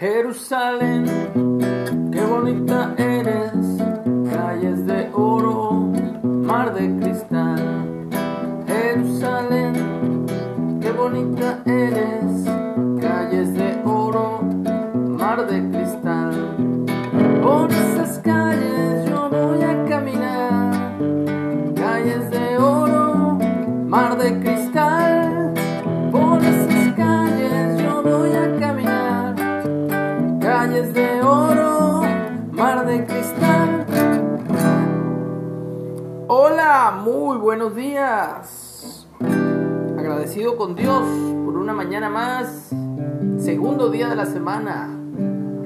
Jerusalén, qué bonita eres, calles de oro, mar de cristal. Jerusalén, qué bonita eres, Hola, muy buenos días. Agradecido con Dios por una mañana más, segundo día de la semana,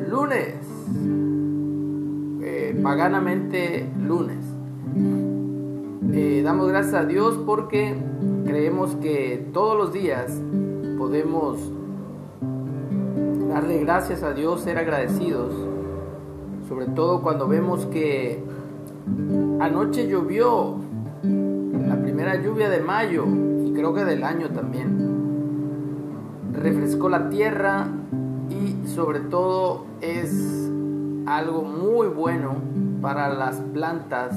lunes, eh, paganamente lunes. Eh, damos gracias a Dios porque creemos que todos los días podemos darle gracias a Dios, ser agradecidos, sobre todo cuando vemos que anoche llovió la primera lluvia de mayo y creo que del año también. Refrescó la tierra y sobre todo es algo muy bueno para las plantas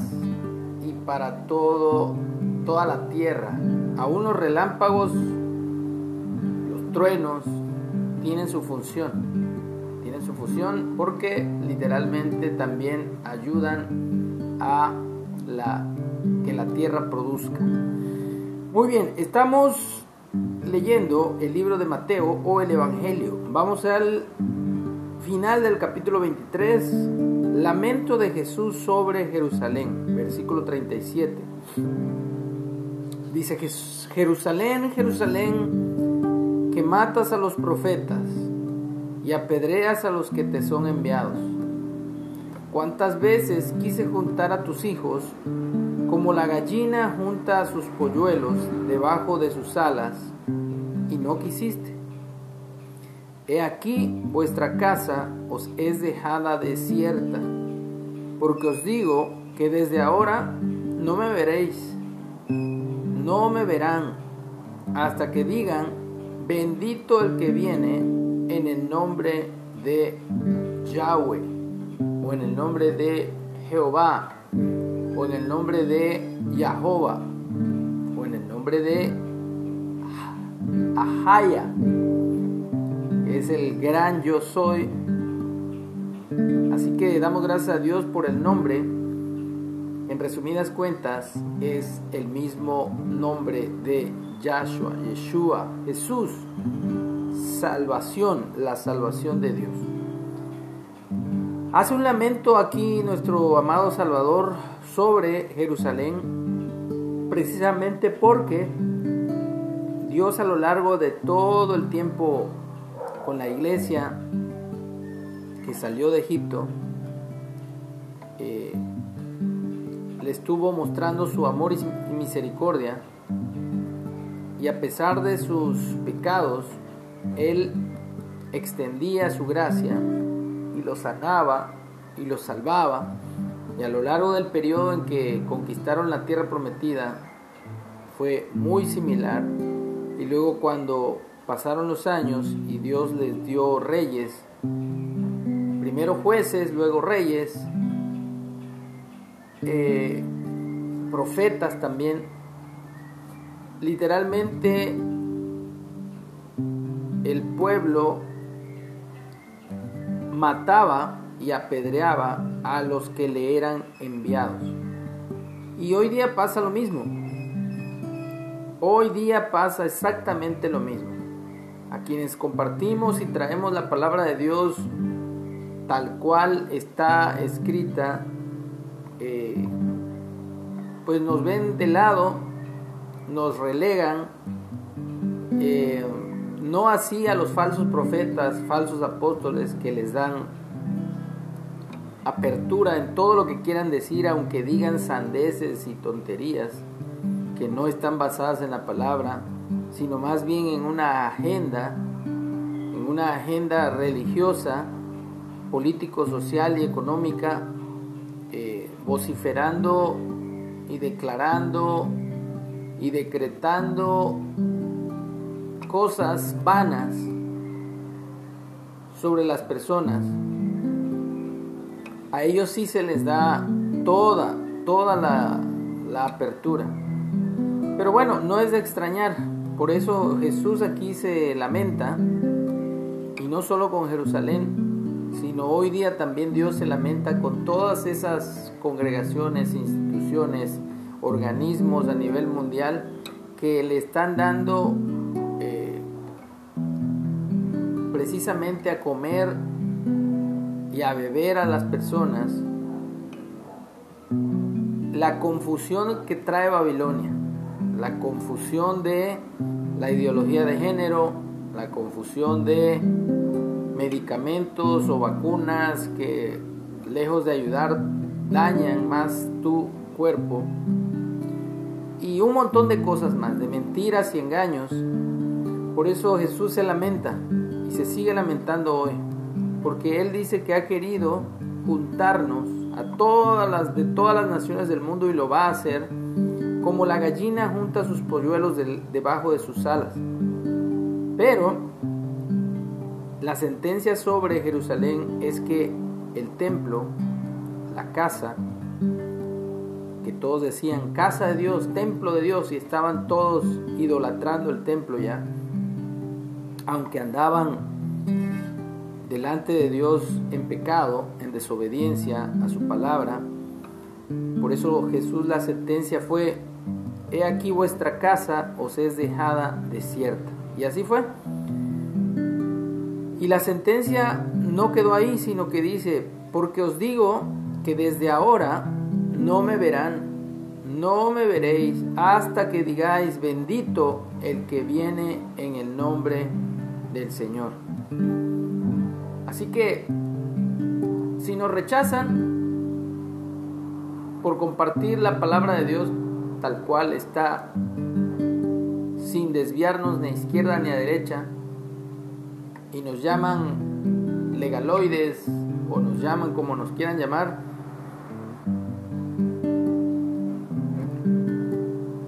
y para todo toda la tierra. Aún los relámpagos, los truenos tienen su función. Tienen su función porque literalmente también ayudan a la, que la tierra produzca. Muy bien, estamos leyendo el libro de Mateo o el Evangelio. Vamos al final del capítulo 23, lamento de Jesús sobre Jerusalén, versículo 37. Dice Jerusalén, Jerusalén, que matas a los profetas y apedreas a los que te son enviados. ¿Cuántas veces quise juntar a tus hijos como la gallina junta a sus polluelos debajo de sus alas y no quisiste? He aquí vuestra casa os es dejada desierta, porque os digo que desde ahora no me veréis, no me verán, hasta que digan, bendito el que viene en el nombre de Yahweh, o en el nombre de Jehová, o en el nombre de Jehová, o en el nombre de Ahaya es el gran yo soy. Así que damos gracias a Dios por el nombre. En resumidas cuentas, es el mismo nombre de Yahshua, Yeshua, Jesús, salvación, la salvación de Dios. Hace un lamento aquí nuestro amado Salvador sobre Jerusalén, precisamente porque Dios a lo largo de todo el tiempo con la iglesia que salió de Egipto, eh, le estuvo mostrando su amor y misericordia. Y a pesar de sus pecados, Él extendía su gracia y los sanaba y los salvaba. Y a lo largo del periodo en que conquistaron la tierra prometida fue muy similar. Y luego cuando Pasaron los años y Dios les dio reyes, primero jueces, luego reyes, eh, profetas también. Literalmente el pueblo mataba y apedreaba a los que le eran enviados. Y hoy día pasa lo mismo. Hoy día pasa exactamente lo mismo a quienes compartimos y traemos la palabra de Dios tal cual está escrita, eh, pues nos ven de lado, nos relegan, eh, no así a los falsos profetas, falsos apóstoles que les dan apertura en todo lo que quieran decir, aunque digan sandeces y tonterías que no están basadas en la palabra sino más bien en una agenda, en una agenda religiosa, político, social y económica, eh, vociferando y declarando y decretando cosas vanas sobre las personas, a ellos sí se les da toda, toda la, la apertura. Pero bueno, no es de extrañar. Por eso Jesús aquí se lamenta, y no solo con Jerusalén, sino hoy día también Dios se lamenta con todas esas congregaciones, instituciones, organismos a nivel mundial que le están dando precisamente a comer y a beber a las personas la confusión que trae Babilonia, la confusión de la ideología de género, la confusión de medicamentos o vacunas que lejos de ayudar dañan más tu cuerpo y un montón de cosas más, de mentiras y engaños. Por eso Jesús se lamenta se sigue lamentando hoy, porque Él dice que ha querido juntarnos a todas las de todas las naciones del mundo y lo va a hacer como la gallina junta sus polluelos debajo de sus alas. Pero la sentencia sobre Jerusalén es que el templo, la casa, que todos decían casa de Dios, templo de Dios, y estaban todos idolatrando el templo ya, aunque andaban delante de Dios en pecado, en desobediencia a su palabra. Por eso Jesús la sentencia fue, he aquí vuestra casa os es dejada desierta. Y así fue. Y la sentencia no quedó ahí, sino que dice, porque os digo que desde ahora no me verán, no me veréis hasta que digáis, bendito el que viene en el nombre del Señor. Así que si nos rechazan por compartir la palabra de Dios tal cual está, sin desviarnos ni a izquierda ni a derecha, y nos llaman legaloides o nos llaman como nos quieran llamar,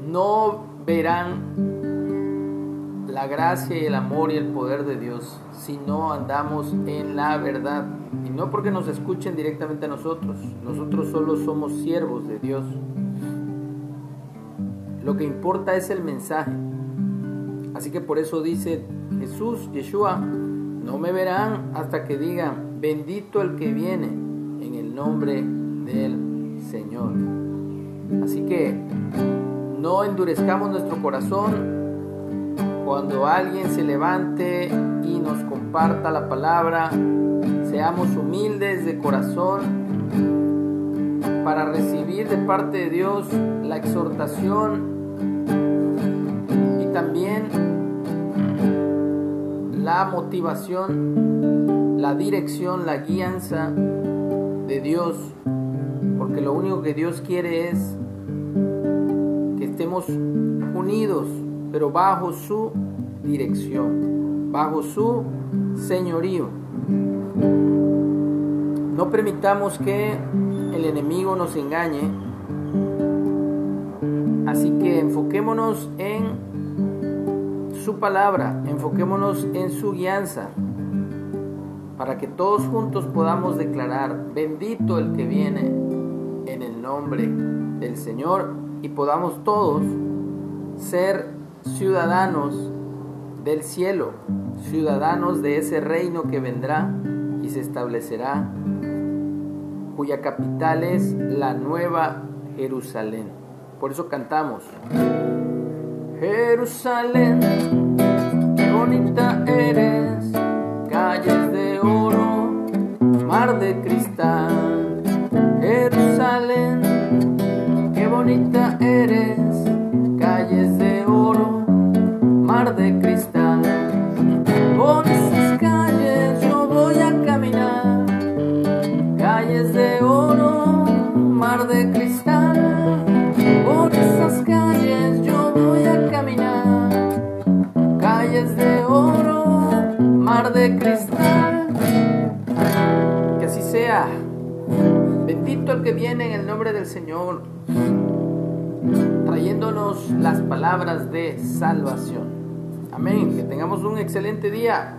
no verán la gracia y el amor y el poder de Dios si no andamos en la verdad. Y no porque nos escuchen directamente a nosotros, nosotros solo somos siervos de Dios. Lo que importa es el mensaje. Así que por eso dice Jesús, Yeshua, no me verán hasta que digan, bendito el que viene en el nombre del Señor. Así que no endurezcamos nuestro corazón cuando alguien se levante y nos comparta la palabra, seamos humildes de corazón para recibir de parte de Dios la exhortación y también la motivación, la dirección, la guianza de Dios, porque lo único que Dios quiere es que estemos unidos pero bajo su dirección, bajo su señorío. No permitamos que el enemigo nos engañe, así que enfoquémonos en su palabra, enfoquémonos en su guianza, para que todos juntos podamos declarar, bendito el que viene en el nombre del Señor y podamos todos ser ciudadanos del cielo, ciudadanos de ese reino que vendrá y se establecerá, cuya capital es la nueva Jerusalén. Por eso cantamos, Jerusalén, qué bonita eres, calles de oro, mar de cristal, de oro, mar de cristal. Que así sea. Bendito el que viene en el nombre del Señor, trayéndonos las palabras de salvación. Amén. Que tengamos un excelente día.